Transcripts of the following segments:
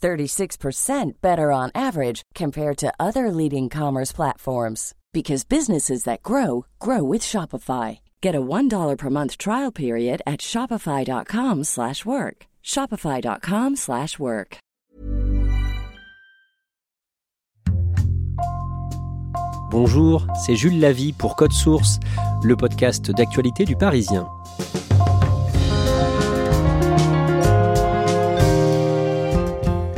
36% better on average compared to other leading commerce platforms because businesses that grow grow with Shopify. Get a $1 per month trial period at shopify.com/work. shopify.com/work. Bonjour, c'est Jules Lavie pour Code Source, le podcast d'actualité du Parisien.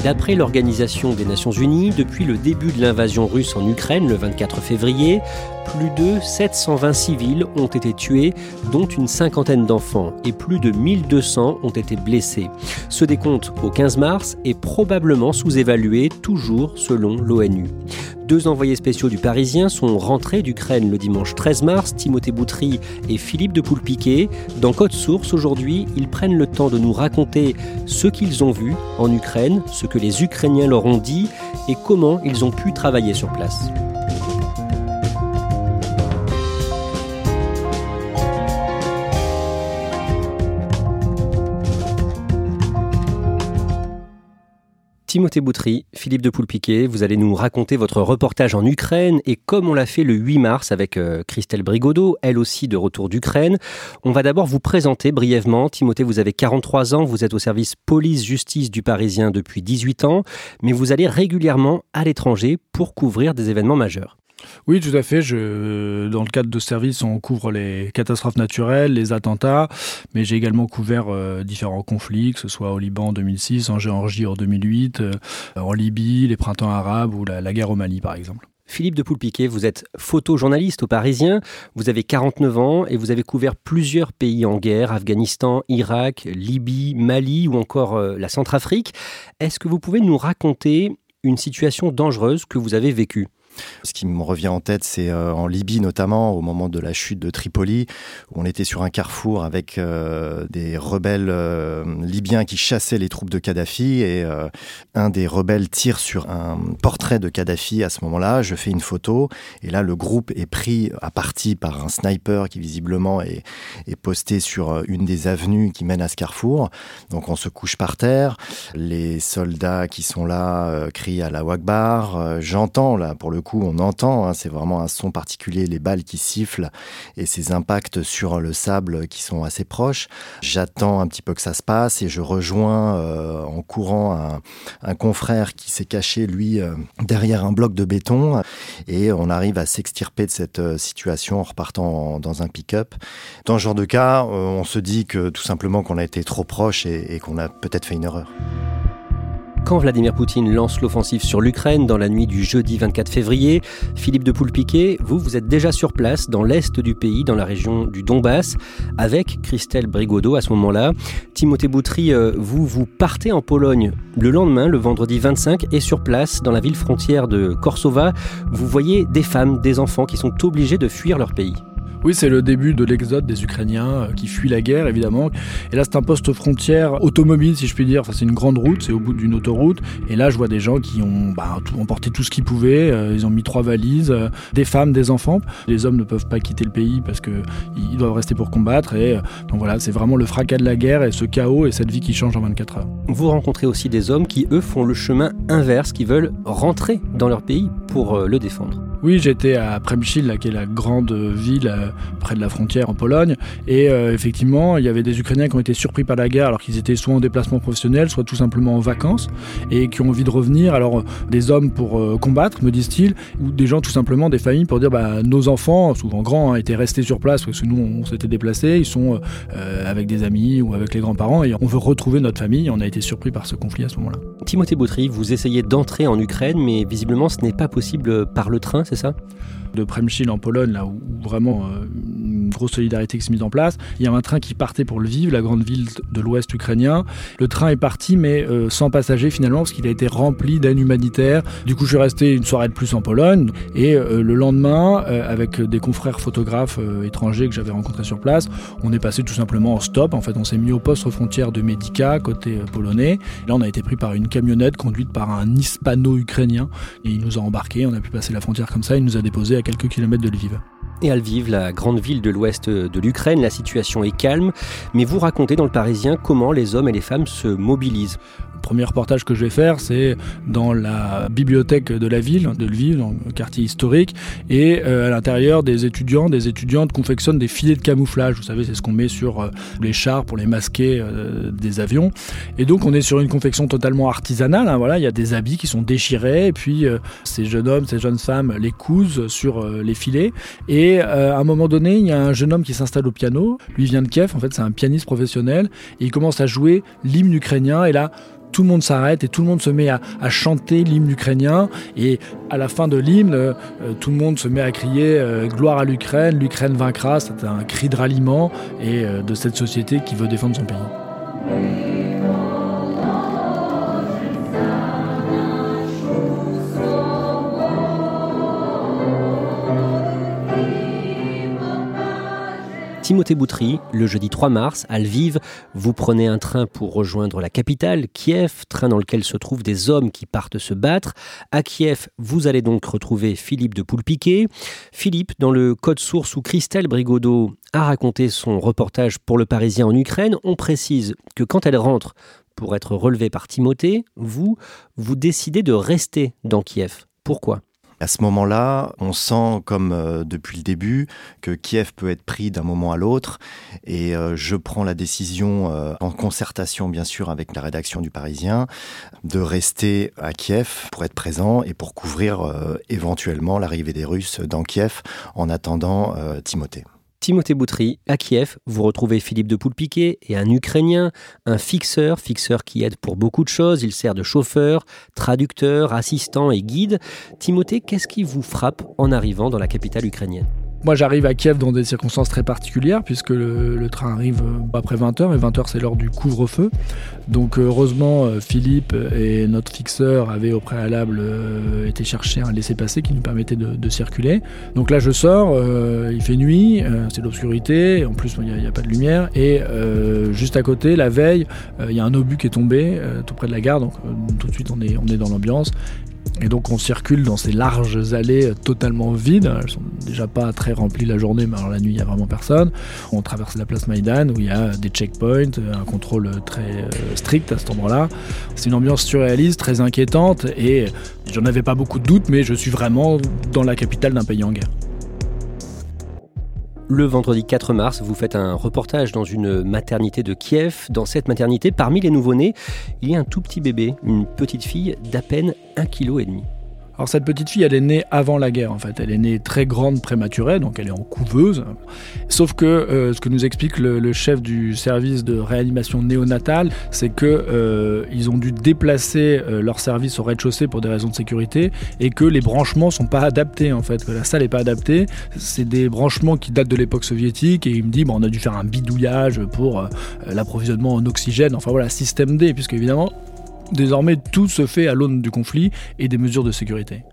D'après l'Organisation des Nations Unies, depuis le début de l'invasion russe en Ukraine le 24 février, plus de 720 civils ont été tués, dont une cinquantaine d'enfants, et plus de 1200 ont été blessés. Ce décompte au 15 mars est probablement sous-évalué, toujours selon l'ONU. Deux envoyés spéciaux du Parisien sont rentrés d'Ukraine le dimanche 13 mars, Timothée Boutry et Philippe de Poulpiquet. Dans Code Source, aujourd'hui, ils prennent le temps de nous raconter ce qu'ils ont vu en Ukraine, ce que les Ukrainiens leur ont dit et comment ils ont pu travailler sur place. Timothée Boutry, Philippe de Poulpiquet, vous allez nous raconter votre reportage en Ukraine et comme on l'a fait le 8 mars avec euh, Christelle Brigodeau, elle aussi de retour d'Ukraine. On va d'abord vous présenter brièvement. Timothée, vous avez 43 ans, vous êtes au service police-justice du Parisien depuis 18 ans, mais vous allez régulièrement à l'étranger pour couvrir des événements majeurs. Oui, tout à fait. Dans le cadre de service, on couvre les catastrophes naturelles, les attentats, mais j'ai également couvert euh, différents conflits, que ce soit au Liban en 2006, en Géorgie en 2008, euh, en Libye, les printemps arabes ou la, la guerre au Mali, par exemple. Philippe de Poulpiquet, vous êtes photojournaliste au Parisien, vous avez 49 ans et vous avez couvert plusieurs pays en guerre, Afghanistan, Irak, Libye, Mali ou encore euh, la Centrafrique. Est-ce que vous pouvez nous raconter une situation dangereuse que vous avez vécue? Ce qui me revient en tête, c'est euh, en Libye notamment, au moment de la chute de Tripoli, où on était sur un carrefour avec euh, des rebelles euh, libyens qui chassaient les troupes de Kadhafi, et un des rebelles tire sur un portrait de Kadhafi à ce moment-là. Je fais une photo, et là le groupe est pris à partie par un sniper qui visiblement est, est posté sur une des avenues qui mènent à ce carrefour. Donc on se couche par terre, les soldats qui sont là crient à la Wagbar. J'entends là pour le coup, on entend, hein, c'est vraiment un son particulier, les balles qui sifflent et ces impacts sur le sable qui sont assez proches. J'attends un petit peu que ça se passe et je rejoins euh, en courant un, confrère qui s'est caché, lui, euh, derrière un bloc de béton et on arrive à s'extirper de cette euh, situation en repartant dans un pick-up. Dans ce genre de cas, on se dit que tout simplement qu'on a été trop proche et qu'on a peut-être fait une erreur. Quand Vladimir Poutine lance l'offensive sur l'Ukraine dans la nuit du jeudi 24 février, Philippe de Poulpiquet, vous, vous êtes déjà sur place dans l'est du pays, dans la région du Donbass, avec Christelle Brigodeau à ce moment-là. Timothée Boutry, euh, vous, vous partez en Pologne le lendemain, le vendredi 25, et sur place, dans la ville frontière de Korsova, vous voyez des femmes, des enfants qui sont obligés de fuir leur pays. Oui, c'est le début de l'exode des Ukrainiens euh, qui fuient la guerre, évidemment. Et là, c'est un poste frontière automobile, si je puis dire. Enfin, c'est une grande route, c'est au bout d'une autoroute. Et là, je vois des gens qui ont bah, tout, emporté tout ce qu'ils pouvaient. Euh, ils ont mis trois valises, euh, des femmes, des enfants. Les hommes ne peuvent pas quitter le pays parce que ils doivent rester pour combattre. Et donc voilà, c'est vraiment le fracas de la guerre et ce chaos et cette vie qui change en 24 heures. Vous rencontrez aussi des hommes qui, eux, font le chemin inverse, qui veulent rentrer dans leur pays pour le défendre. Oui, j'étais à Przemyśl, qui est la grande ville près de la frontière en Pologne. Et euh, effectivement, il y avait des Ukrainiens qui ont été surpris par la guerre alors qu'ils étaient soit en déplacement professionnel, soit tout simplement en vacances et qui ont envie de revenir. Alors, des hommes pour combattre, me disent-ils, ou des gens tout simplement, des familles pour dire bah, nos enfants, souvent grands, hein, étaient restés sur place parce que nous, on s'était déplacés. Ils sont avec des amis ou avec les grands-parents et on veut retrouver notre famille. On a été surpris par ce conflit à ce moment-là. Timothée Boutry, vous essayez d'entrer en Ukraine, mais visiblement ce n'est pas possible par le train, c'est ça? De Przemyśl en Pologne, là où vraiment euh, grosse solidarité qui s'est mise en place. Il y a un train qui partait pour Lviv, la grande ville de l'ouest ukrainien. Le train est parti, mais euh, sans passagers finalement, parce qu'il a été rempli d'aide humanitaire. Du coup, je suis resté une soirée de plus en Pologne. Et euh, le lendemain, avec des confrères photographes étrangers que j'avais rencontrés sur place, on est passé tout simplement en stop. En fait, on s'est mis au poste frontière de Medica, côté polonais. Là, on a été pris par une camionnette conduite par un hispano-ukrainien. Et il nous a embarqués, on a pu passer la frontière comme ça. Il nous a déposés à quelques kilomètres de Lviv. Et à Lviv, la grande ville de l'ouest de l'Ukraine, la situation est calme, mais vous racontez dans le Parisien comment les hommes et les femmes se mobilisent premier reportage que je vais faire, c'est dans la bibliothèque de la ville, de Lviv, dans le quartier historique, et euh, à l'intérieur, des étudiants, des étudiantes confectionnent des filets de camouflage. Vous savez, c'est ce qu'on met sur euh, les chars pour les masquer euh, des avions. Et donc, on est sur une confection totalement artisanale. Hein, voilà, il y a des habits qui sont déchirés, et puis ces jeunes hommes, ces jeunes femmes les cousent sur les filets. Et à un moment donné, il y a un jeune homme qui s'installe au piano. Lui vient de Kiev, en fait, c'est un pianiste professionnel, et il commence à jouer l'hymne ukrainien. Et là, tout le monde s'arrête et tout le monde se met à, chanter l'hymne ukrainien. Et à la fin de l'hymne, euh, tout le monde se met à crier euh, gloire à l'Ukraine, l'Ukraine vaincra. C'est un cri de ralliement et euh, de cette société qui veut défendre son pays. Timothée Boutry, le jeudi 3 mars, à Lviv, vous prenez un train pour rejoindre la capitale, Kiev, train dans lequel se trouvent des hommes qui partent se battre. À Kiev, vous allez donc retrouver Philippe de Poulpiquet. Philippe, dans le code source où Christelle Brigodeau a raconté son reportage pour le Parisien en Ukraine, on précise que quand elle rentre pour être relevée par Timothée, vous, vous décidez de rester dans Kiev. Pourquoi? À ce moment-là, on sent, comme euh, depuis le début, que Kiev peut être pris d'un moment à l'autre. Et euh, je prends la décision, euh, en concertation bien sûr avec la rédaction du Parisien, de rester à Kiev pour être présent et pour couvrir éventuellement l'arrivée des Russes dans Kiev en attendant Timothée. Timothée Boutry, à Kiev, vous retrouvez Philippe de Poulpiquet et un Ukrainien, un fixeur, fixeur qui aide pour beaucoup de choses. Il sert de chauffeur, traducteur, assistant et guide. Timothée, qu'est-ce qui vous frappe en arrivant dans la capitale ukrainienne? Moi, j'arrive à Kiev dans des circonstances très particulières, puisque le, train arrive euh, après 20h, et 20h, c'est l'heure du couvre-feu. Donc, euh, heureusement, euh, Philippe et notre fixeur avaient au préalable été chercher un laissez-passer qui nous permettait de, circuler. Donc là, je sors, il fait nuit, c'est l'obscurité, en plus, il n'y a, pas de lumière, et juste à côté, la veille, il y a un obus qui est tombé tout près de la gare, donc tout de suite, on est, on est dans l'ambiance. Et donc on circule dans ces larges allées totalement vides. Elles sont déjà pas très remplies la journée, mais alors la nuit il n'y a vraiment personne. On traverse la place Maïdan où il y a des checkpoints, un contrôle très euh, strict à cet endroit-là. C'est une ambiance surréaliste, très inquiétante et j'en avais pas beaucoup de doutes, mais je suis vraiment dans la capitale d'un pays en guerre. Le vendredi 4 mars, vous faites un reportage dans une maternité de Kiev. Dans cette maternité, parmi les nouveau-nés, il y a un tout petit bébé, une petite fille d'à peine 1,5 kg. Alors cette petite fille, elle est née avant la guerre en fait. Elle est née très grande, prématurée, donc elle est en couveuse. Sauf que euh, ce que nous explique le, chef du service de réanimation néonatale, c'est que euh, ils ont dû déplacer euh, leur service au rez-de-chaussée pour des raisons de sécurité et que les branchements sont pas adaptés en fait. Que la salle est pas adaptée. C'est des branchements qui datent de l'époque soviétique et il me dit bon, on a dû faire un bidouillage pour l'approvisionnement en oxygène. Enfin voilà, système D, puisque évidemment Désormais, tout se fait à l'aune du conflit et des mesures de sécurité.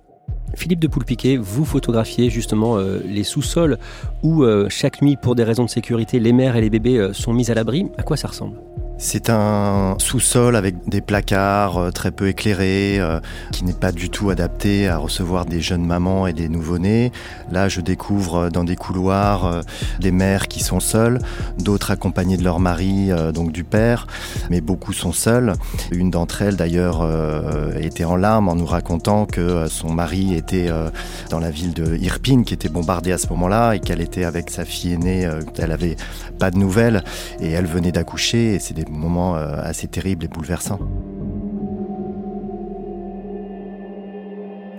Philippe de Poulpiquet, vous photographiez justement euh, les sous-sols où euh, chaque nuit, pour des raisons de sécurité, les mères et les bébés euh, sont mis à l'abri. À quoi ça ressemble? C'est un sous-sol avec des placards euh, très peu éclairés, euh, qui n'est pas du tout adapté à recevoir des jeunes mamans et des nouveau-nés. Là, je découvre euh, dans des couloirs des mères qui sont seules, d'autres accompagnées de leur mari, donc du père, mais beaucoup sont seules. Une d'entre elles, d'ailleurs, était en larmes en nous racontant que son mari était dans la ville de Irpin, qui était bombardée à ce moment-là, et qu'elle était avec sa fille aînée. Elle avait pas de nouvelles, et elle venait d'accoucher, moment euh, assez terrible et bouleversant.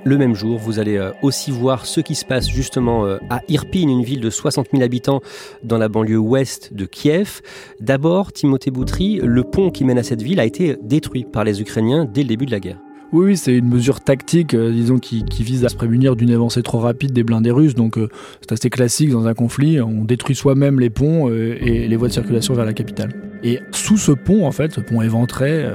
Le même jour, vous allez euh, aussi voir ce qui se passe justement euh, à Irpin, une ville de 60 000 habitants dans la banlieue ouest de Kiev. D'abord, Timothée Boutry, le pont qui mène à cette ville a été détruit par les Ukrainiens dès le début de la guerre. Oui, oui, c'est une mesure tactique, euh, disons, qui, vise à se prémunir d'une avancée trop rapide des blindés russes. Donc, euh, c'est assez classique dans un conflit. On détruit soi-même les ponts euh, et les voies de circulation vers la capitale. Et sous ce pont, en fait, ce pont éventré,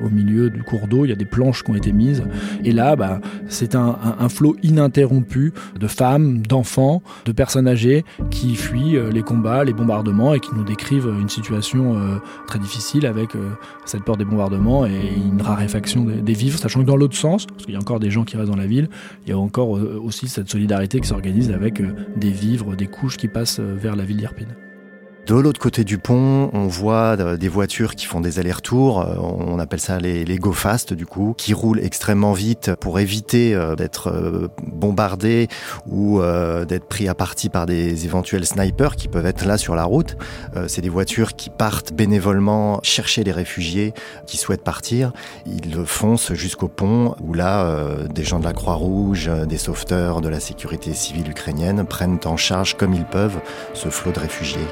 au milieu du cours d'eau, il y a des planches qui ont été mises. Et là, bah, c'est un, un, flot ininterrompu de femmes, d'enfants, de personnes âgées qui fuient les combats, les bombardements et qui nous décrivent une situation très difficile avec cette peur des bombardements et une raréfaction des, des vivres, sachant dans l'autre sens, parce qu'il y a encore des gens qui restent dans la ville, il y a encore euh, aussi cette solidarité qui s'organise avec euh, des vivres, des couches qui passent euh, vers la ville d'Irpin. De l'autre côté du pont, on voit euh, des voitures qui font des allers-retours. Euh, on appelle ça les, les go fast du coup, qui roulent extrêmement vite pour éviter euh, d'être bombardés ou d'être pris à partie par des éventuels snipers qui peuvent être là sur la route. C'est des voitures qui partent bénévolement chercher les réfugiés qui souhaitent partir. Ils foncent jusqu'au pont où là, des gens de la Croix-Rouge, des sauveteurs de la sécurité civile ukrainienne prennent en charge comme ils peuvent ce flot de réfugiés.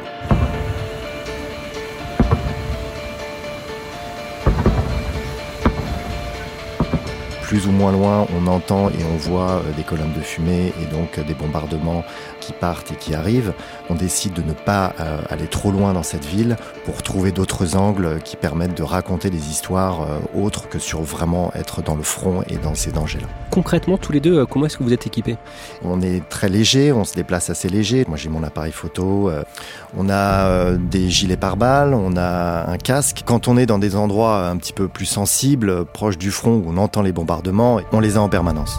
Plus ou moins loin, on entend et on voit euh, des colonnes de fumée et donc euh, des bombardements qui partent et qui arrivent. On décide de ne pas euh, aller trop loin dans cette ville pour trouver d'autres angles qui permettent de raconter des histoires autres que sur vraiment être dans le front et dans ces dangers-là. Concrètement, tous les deux, comment est-ce que vous êtes équipés? On est très léger, on se déplace assez léger. Moi, j'ai mon appareil photo. On a des gilets pare-balles, on a un casque. Quand on est dans des endroits un petit peu plus sensibles, proches du front, où on entend les bombardements, on les a en permanence.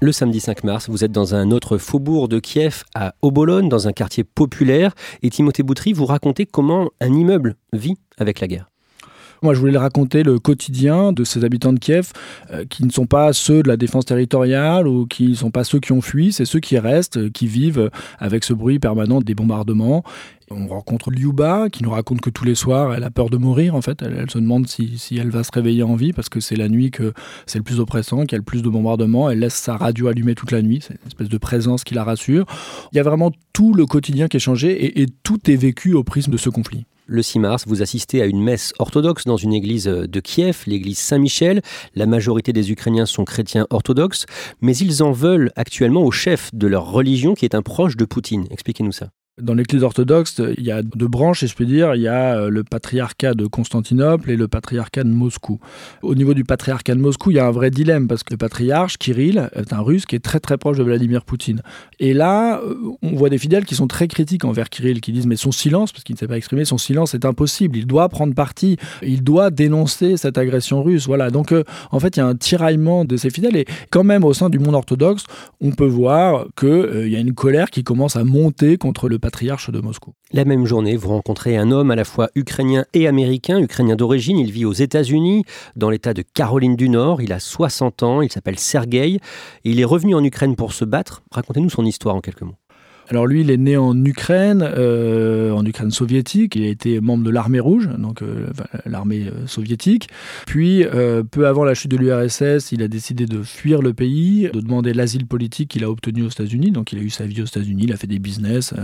Le samedi 5 mars, vous êtes dans un autre faubourg de Kiev, à Obolon, dans un quartier populaire, et Timothée Boutry, vous racontez comment un immeuble vit avec la guerre. Moi, je voulais raconter le quotidien de ces habitants de Kiev, euh, qui ne sont pas ceux de la défense territoriale ou qui ne sont pas ceux qui ont fui, c'est ceux qui restent, qui vivent avec ce bruit permanent des bombardements on rencontre Liuba qui nous raconte que tous les soirs, elle a peur de mourir en fait. Elle, se demande si, elle va se réveiller en vie parce que c'est la nuit que c'est le plus oppressant, qu'il y a le plus de bombardements. Elle laisse sa radio allumée toute la nuit. C'est une espèce de présence qui la rassure. Il y a vraiment tout le quotidien qui est changé et, tout est vécu au prisme de ce conflit. Le 6 mars, vous assistez à une messe orthodoxe dans une église de Kiev, l'église Saint-Michel. La majorité des Ukrainiens sont chrétiens orthodoxes, mais ils en veulent actuellement au chef de leur religion qui est un proche de Poutine. Expliquez-nous ça. Dans l'Église orthodoxe, il y a deux branches, et je peux dire. Il y a euh, le patriarcat de Constantinople et le patriarcat de Moscou. Au niveau du patriarcat de Moscou, il y a un vrai dilemme parce que le patriarche, Kirill, est un russe qui est très très proche de Vladimir Poutine. Et là, euh, on voit des fidèles qui sont très critiques envers Kirill, qui disent mais son silence, parce qu'il ne s'est pas exprimé, son silence est impossible. Il doit prendre parti, il doit dénoncer cette agression russe. Voilà. Donc euh, en fait, il y a un tiraillement de ces fidèles. Et quand même, au sein du monde orthodoxe, on peut voir qu'il il y a une colère qui commence à monter contre le patriarcat patriarche de Moscou. La même journée, vous rencontrez un homme à la fois ukrainien et américain, ukrainien d'origine. Il vit aux États-Unis, dans l'État de Caroline du Nord. Il a 60 ans, il s'appelle Sergei. Il est revenu en Ukraine pour se battre. Racontez-nous son histoire en quelques mots. Alors lui, il est né en Ukraine, euh, en Ukraine soviétique. Il a été membre de l'armée rouge, donc euh, l'armée euh, soviétique. Puis, peu avant la chute de l'URSS, il a décidé de fuir le pays, de demander l'asile politique qu'il a obtenu aux États-Unis. Donc il a eu sa vie aux États-Unis, il a fait des business.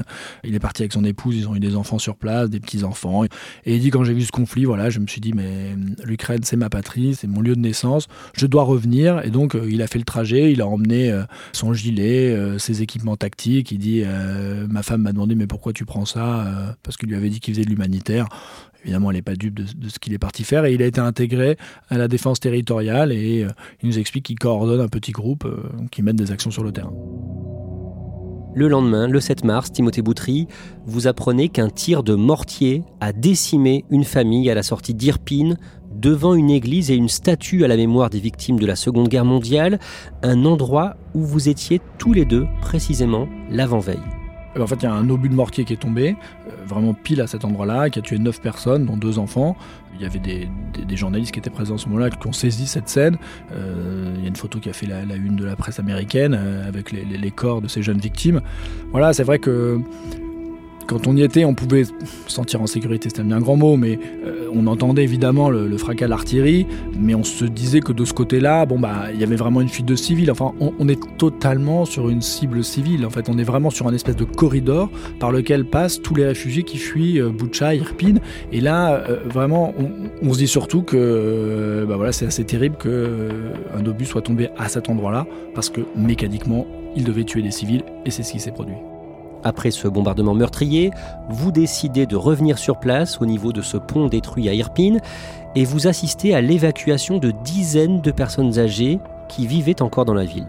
il est parti avec son épouse, ils ont eu des enfants sur place, des petits-enfants. Et il dit, quand j'ai vu ce conflit, voilà, je me suis dit, mais l'Ukraine, c'est ma patrie, c'est mon lieu de naissance, je dois revenir. Et donc, il a fait le trajet, il a emmené son gilet, ses équipements tactiques. Il dit, euh, ma femme m'a demandé mais pourquoi tu prends ça euh, Parce qu'il lui avait dit qu'il faisait de l'humanitaire. Évidemment, elle n'est pas dupe de, ce qu'il est parti faire et il a été intégré à la défense territoriale et euh, il nous explique qu'il coordonne un petit groupe qui mène des actions sur le terrain. Le lendemain, le 7 mars, Timothée Boutry, vous apprenez qu'un tir de mortier a décimé une famille à la sortie d'Irpine, devant une église et une statue à la mémoire des victimes de la Seconde Guerre mondiale, un endroit où vous étiez tous les deux précisément l'avant-veille. Ben, en fait, il y a un obus de mortier qui est tombé, euh, vraiment pile à cet endroit-là, qui a tué 9 personnes, dont deux enfants. Il y avait des, journalistes qui étaient présents à ce moment-là, qui ont saisi cette scène. Euh, il y a une photo qui a fait la, une de la presse américaine, euh, avec les, corps de ces jeunes victimes. Voilà, c'est vrai que quand on y était, on pouvait se sentir en sécurité, c'est un grand mot, mais euh, on entendait évidemment le, fracas de l'artillerie, mais on se disait que de ce côté-là, bon bah, il y avait vraiment une fuite de civils. Enfin, on, est totalement sur une cible civile. En fait, on est vraiment sur un espèce de corridor par lequel passent tous les réfugiés qui fuient euh, Boucha, Irpin. Et là, euh, vraiment, on, se dit surtout que, bah voilà, c'est assez terrible qu'un obus soit tombé à cet endroit-là, parce que mécaniquement, il devait tuer des civils, et c'est ce qui s'est produit. Après ce bombardement meurtrier, vous décidez de revenir sur place au niveau de ce pont détruit à Irpine et vous assistez à l'évacuation de dizaines de personnes âgées qui vivaient encore dans la ville.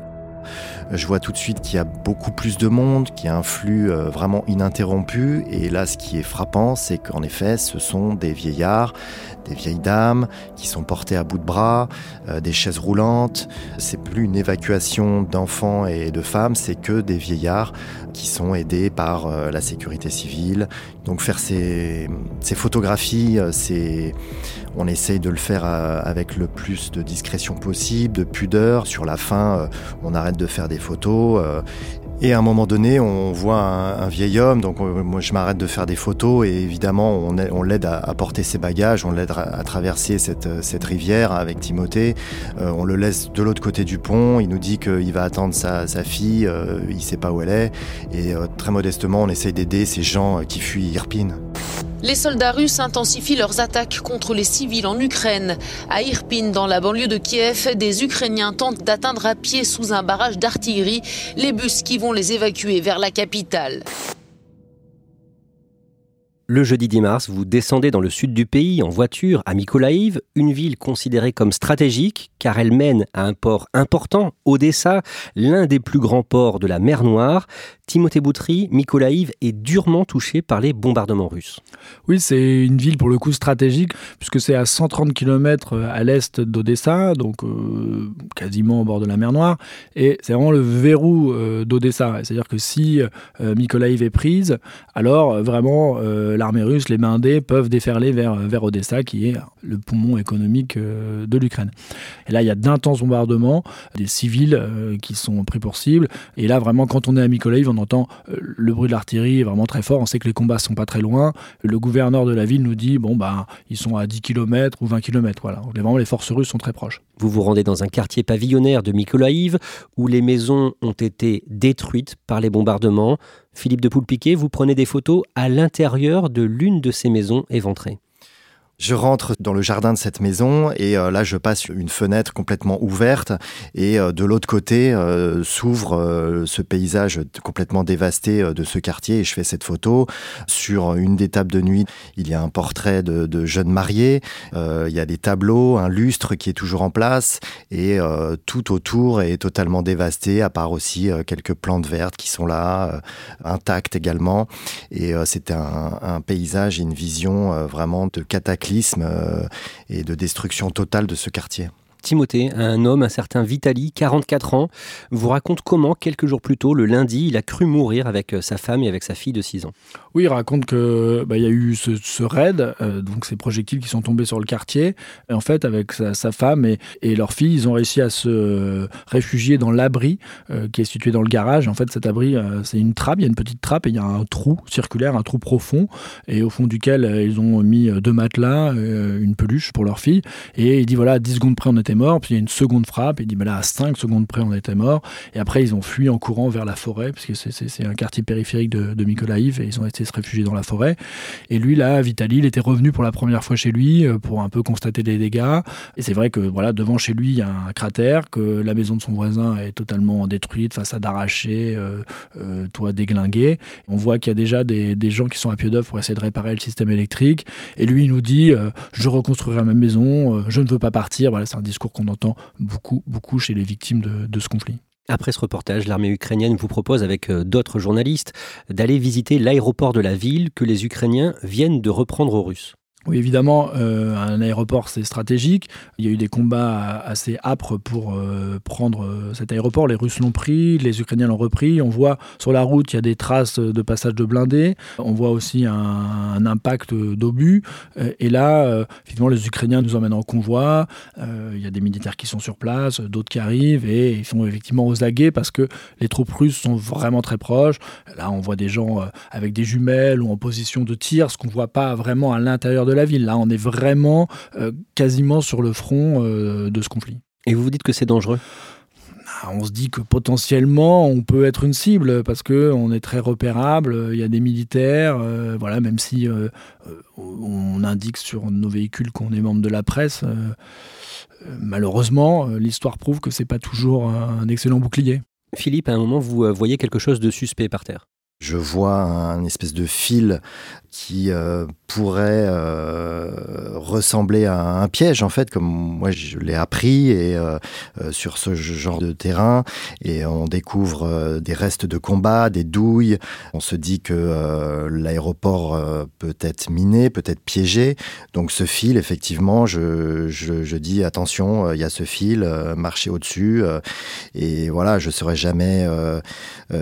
Je vois tout de suite qu'il y a beaucoup plus de monde, qu'il y a un flux euh, vraiment ininterrompu. Et là, ce qui est frappant, c'est qu'en effet, ce sont des vieillards, des vieilles dames qui sont portées à bout de bras, euh, des chaises roulantes. C'est plus une évacuation d'enfants et de femmes, c'est que des vieillards qui sont aidés par euh, la sécurité civile. Donc faire ces, photographies, c'est on essaye de le faire avec le plus de discrétion possible, de pudeur. Sur la fin, on arrête de faire des photos. Euh, et à un moment donné, on voit un, vieil homme, donc euh, moi je m'arrête de faire des photos et évidemment on, l'aide à, porter ses bagages, on l'aide à, traverser cette, rivière avec Timothée. Euh, on le laisse de l'autre côté du pont, il nous dit qu'il va attendre sa, fille, il sait pas où elle est. Et très modestement, on essaye d'aider ces gens qui fuient Irpine. Les soldats russes intensifient leurs attaques contre les civils en Ukraine. À Irpin, dans la banlieue de Kiev, des Ukrainiens tentent d'atteindre à pied sous un barrage d'artillerie les bus qui vont les évacuer vers la capitale. Le jeudi 10 mars, vous descendez dans le sud du pays en voiture à Mykolaïv, une ville considérée comme stratégique car elle mène à un port important, Odessa, l'un des plus grands ports de la mer Noire. Timothée Boutry, Mykolaïv est durement touché par les bombardements russes. Oui, c'est une ville pour le coup stratégique, puisque c'est à 130 km euh, à l'est d'Odessa, donc euh, quasiment au bord de la mer Noire, et c'est vraiment le verrou euh, d'Odessa. C'est-à-dire que si Mykolaïv est prise, alors vraiment l'armée russe, les blindés, peuvent déferler vers, vers Odessa, qui est le poumon économique de l'Ukraine. Et là, il y a d'intenses bombardements, des civils qui sont pris pour cible, et là, vraiment, quand on est à Mykolaïv, on entend euh, le bruit de l'artillerie vraiment très fort, on sait que les combats sont pas très loin. Le gouverneur de la ville nous dit bon bah ils sont à 10 km ou 20 km voilà. Vraiment les forces russes sont très proches. Vous vous rendez dans un quartier pavillonnaire de Mykolaïv où les maisons ont été détruites par les bombardements. Philippe de Poulpiquet, vous prenez des photos à l'intérieur de l'une de ces maisons éventrées. Je rentre dans le jardin de cette maison et euh, là je passe une fenêtre complètement ouverte et euh, de l'autre côté euh, s'ouvre ce paysage complètement dévasté de ce quartier et je fais cette photo. Sur une des tables de nuit, il y a un portrait de, de jeunes mariés, il y a des tableaux, un lustre qui est toujours en place et tout autour est totalement dévasté à part aussi quelques plantes vertes qui sont là, intactes également. Et c'est un, un, paysage et une vision vraiment de cataclysme euh, et de destruction totale de ce quartier. Timothée, un homme, un certain Vitali, 44 ans, vous raconte comment, quelques jours plus tôt, le lundi, il a cru mourir avec euh, sa femme et avec sa fille de 6 ans. Oui, il raconte que bah, y a eu ce, raid, euh, donc ces projectiles qui sont tombés sur le quartier. Et en fait, avec sa, femme et, leur fille, ils ont réussi à se réfugier dans l'abri qui est situé dans le garage. En fait, cet abri, c'est une trappe, il y a une petite trappe et il y a un trou circulaire, un trou profond, et au fond duquel ils ont mis deux matelas, une peluche pour leur fille. Et il dit voilà, 10 secondes près, on était mort. Puis il y a une seconde frappe. Il dit, mais là, à 5 secondes près, on était mort. Et après, ils ont fui en courant vers la forêt, puisque c'est un quartier périphérique de, de et ils ont été se réfugier dans la forêt. Et lui, là, Vitali, il était revenu pour la première fois chez lui euh, pour un peu constater les dégâts. Et c'est vrai que voilà, devant chez lui, il y a un cratère, que la maison de son voisin est totalement détruite, façade arrachée, euh, euh, toit déglingué. On voit qu'il y a déjà des, gens qui sont à pied d'œuvre pour essayer de réparer le système électrique. Et lui, il nous dit, je reconstruirai ma maison, je ne veux pas partir. Voilà, c'est un discours qu'on entend beaucoup, chez les victimes de, de ce conflit. Après ce reportage, l'armée ukrainienne vous propose avec euh, d'autres journalistes d'aller visiter l'aéroport de la ville que les Ukrainiens viennent de reprendre aux Russes. Oui, évidemment, euh, un aéroport, c'est stratégique. Il y a eu des combats assez âpres pour euh, prendre euh, cet aéroport. Les Russes l'ont pris, les Ukrainiens l'ont repris. On voit sur la route, il y a des traces de passage de blindés. On voit aussi un, impact d'obus. et là, effectivement, les Ukrainiens nous emmènent en convoi. il y a des militaires qui sont sur place, d'autres qui arrivent et ils sont effectivement aux aguets parce que les troupes russes sont vraiment très proches. Là, on voit des gens avec des jumelles ou en position de tir, ce qu'on ne voit pas vraiment à l'intérieur de la ville. Là, on est vraiment euh, quasiment sur le front euh, de ce conflit. Et vous vous dites que c'est dangereux? Ah, on se dit que potentiellement on peut être une cible parce que on est très repérable. Il y a des militaires, euh, voilà, même si on indique sur nos véhicules qu'on est membre de la presse. malheureusement, l'histoire prouve que c'est pas toujours un excellent bouclier. Philippe, à un moment, vous voyez quelque chose de suspect par terre? Je vois un espèce de fil qui euh, pourrait euh, ressembler à un piège en fait, comme moi je l'ai appris et euh, sur ce genre de terrain et on découvre des restes de combat, des douilles. On se dit que l'aéroport peut être miné, peut être piégé. Donc ce fil, effectivement, je, dis attention, il y a ce fil, marchez au-dessus. et voilà, je saurais jamais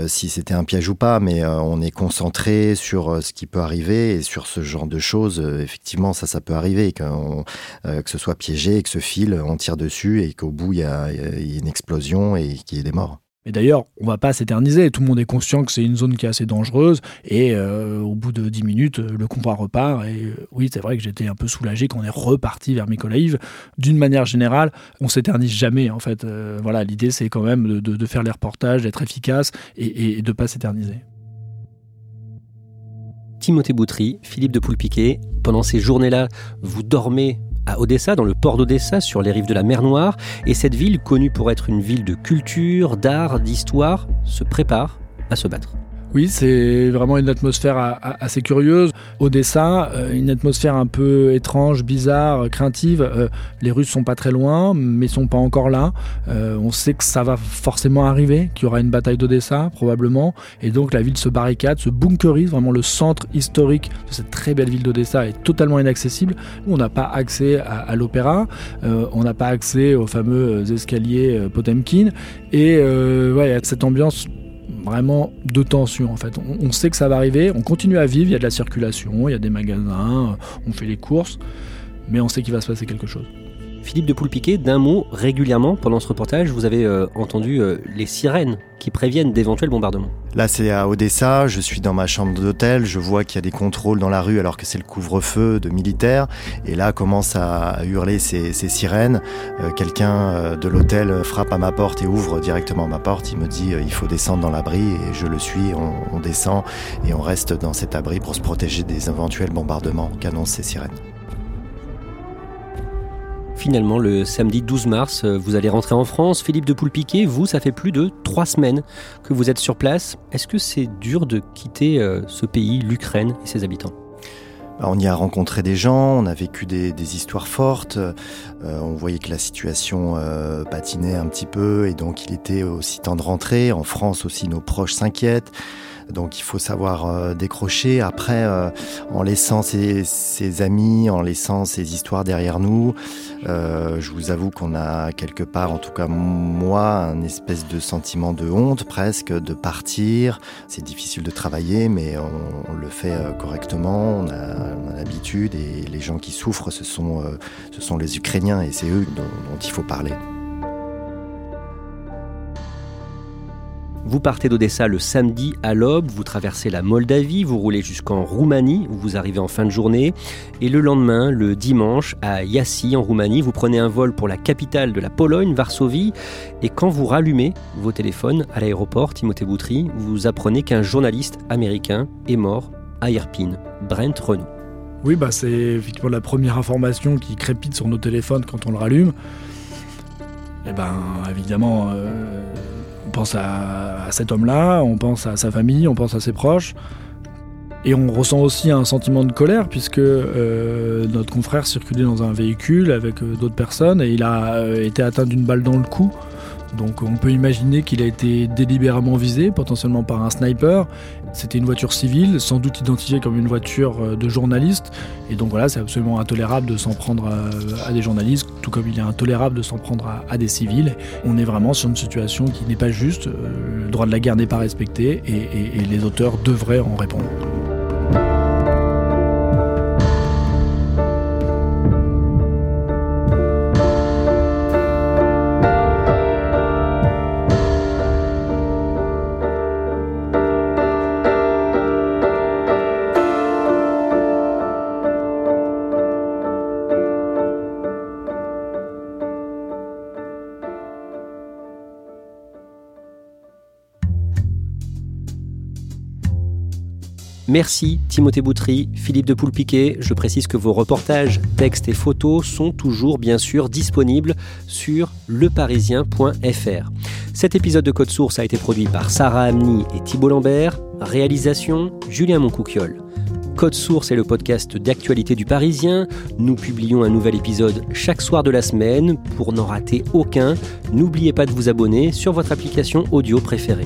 si c'était un piège ou pas, mais on est concentré sur ce qui peut arriver et sur ce genre de choses, euh, effectivement, ça, ça peut arriver, euh, que ce soit piégé et que ce fil, on tire dessus et qu'au bout, il y, a, une explosion et qu'il y ait des morts. Mais d'ailleurs, on va pas s'éterniser. Tout le monde est conscient que c'est une zone qui est assez dangereuse. Et euh, au bout de 10 minutes, le convoi repart. Et oui, c'est vrai que j'étais un peu soulagé qu'on est reparti vers Mykolaiv. D'une manière générale, on s'éternise jamais. En fait, voilà, l'idée c'est quand même de, faire les reportages, d'être efficace et, et de pas s'éterniser. Timothée Boutry, Philippe de Poulpiquet. Pendant ces journées-là, vous dormez à Odessa, dans le port d'Odessa, sur les rives de la mer Noire, et cette ville, connue pour être une ville de culture, d'art, d'histoire, se prépare à se battre. Oui, c'est vraiment une atmosphère assez curieuse. Odessa, euh, une atmosphère un peu étrange, bizarre, craintive. Euh, les Russes sont pas très loin, mais sont pas encore là. Euh, on sait que ça va forcément arriver, qu'il y aura une bataille d'Odessa, probablement. Et donc la ville se barricade, se bunkerise. Vraiment, le centre historique de cette très belle ville d'Odessa est totalement inaccessible. On n'a pas accès à, l'opéra, on n'a pas accès aux fameux escaliers Potemkin. Et ouais, y a cette ambiance vraiment de tension en fait. On, sait que ça va arriver, on continue à vivre, il y a de la circulation, il y a des magasins, on fait les courses, mais on sait qu'il va se passer quelque chose. Philippe de Poulpiquet, d'un mot, régulièrement pendant ce reportage, vous avez euh, entendu euh, les sirènes qui préviennent d'éventuels bombardements. Là, c'est à Odessa, je suis dans ma chambre d'hôtel, je vois qu'il y a des contrôles dans la rue alors que c'est le couvre-feu de militaires. Et là, commence à hurler ces, sirènes. Euh, quelqu'un de l'hôtel frappe à ma porte et ouvre directement ma porte. Il me dit il faut descendre dans l'abri et je le suis. On descend et on reste dans cet abri pour se protéger des éventuels bombardements qu'annoncent ces sirènes. Finalement, le samedi 12 mars, euh, vous allez rentrer en France. Philippe de Poulpiquet, vous, ça fait plus de trois semaines que vous êtes sur place. Est-ce que c'est dur de quitter euh, ce pays, l'Ukraine et ses habitants? On y a rencontré des gens, on a vécu des, histoires fortes, euh, on voyait que la situation patinait un petit peu et donc il était aussi temps de rentrer. En France aussi, nos proches s'inquiètent. Donc il faut savoir euh, décrocher. Après, euh, en laissant ses, amis, en laissant ses histoires derrière nous, euh, je vous avoue qu'on a quelque part, en tout cas moi, un espèce de sentiment de honte presque de partir. C'est difficile de travailler, mais on, le fait correctement. On a, l'habitude et les gens qui souffrent, ce sont, ce sont les Ukrainiens et c'est eux dont il faut parler. Vous partez d'Odessa le samedi à l'aube, vous traversez la Moldavie, vous roulez jusqu'en Roumanie, où vous arrivez en fin de journée, et le lendemain, le dimanche, à Yassi en Roumanie, vous prenez un vol pour la capitale de la Pologne, Varsovie, et quand vous rallumez vos téléphones à l'aéroport Timothée Boutry, vous apprenez qu'un journaliste américain est mort à Irpine, Brent Renault. Oui, bah c'est effectivement la première information qui crépite sur nos téléphones quand on le rallume. Eh ben évidemment, euh, pense à, cet homme-là, on pense à sa famille, on pense à ses proches. Et on ressent aussi un sentiment de colère puisque euh, notre confrère circulait dans un véhicule avec euh, d'autres personnes et il a euh, été atteint d'une balle dans le cou. Donc on peut imaginer qu'il a été délibérément visé, potentiellement par un sniper. C'était une voiture civile, sans doute identifiée comme une voiture euh, de journaliste. Et donc voilà, c'est absolument intolérable de s'en prendre à, des journalistes, tout comme il est intolérable de s'en prendre à, des civils. On est vraiment sur une situation qui n'est pas juste. Euh, le droit de la guerre n'est pas respecté et les auteurs devraient en répondre. Merci Timothée Boutry, Philippe de Poulpiquet. Je précise que vos reportages, textes et photos sont toujours bien sûr disponibles sur leparisien.fr. Cet épisode de Code Source a été produit par Sarah Amni et Thibault Lambert. Réalisation Julien Moncouquiole. Code Source est le podcast d'actualité du Parisien. Nous publions un nouvel épisode chaque soir de la semaine. Pour n'en rater aucun, n'oubliez pas de vous abonner sur votre application audio préférée.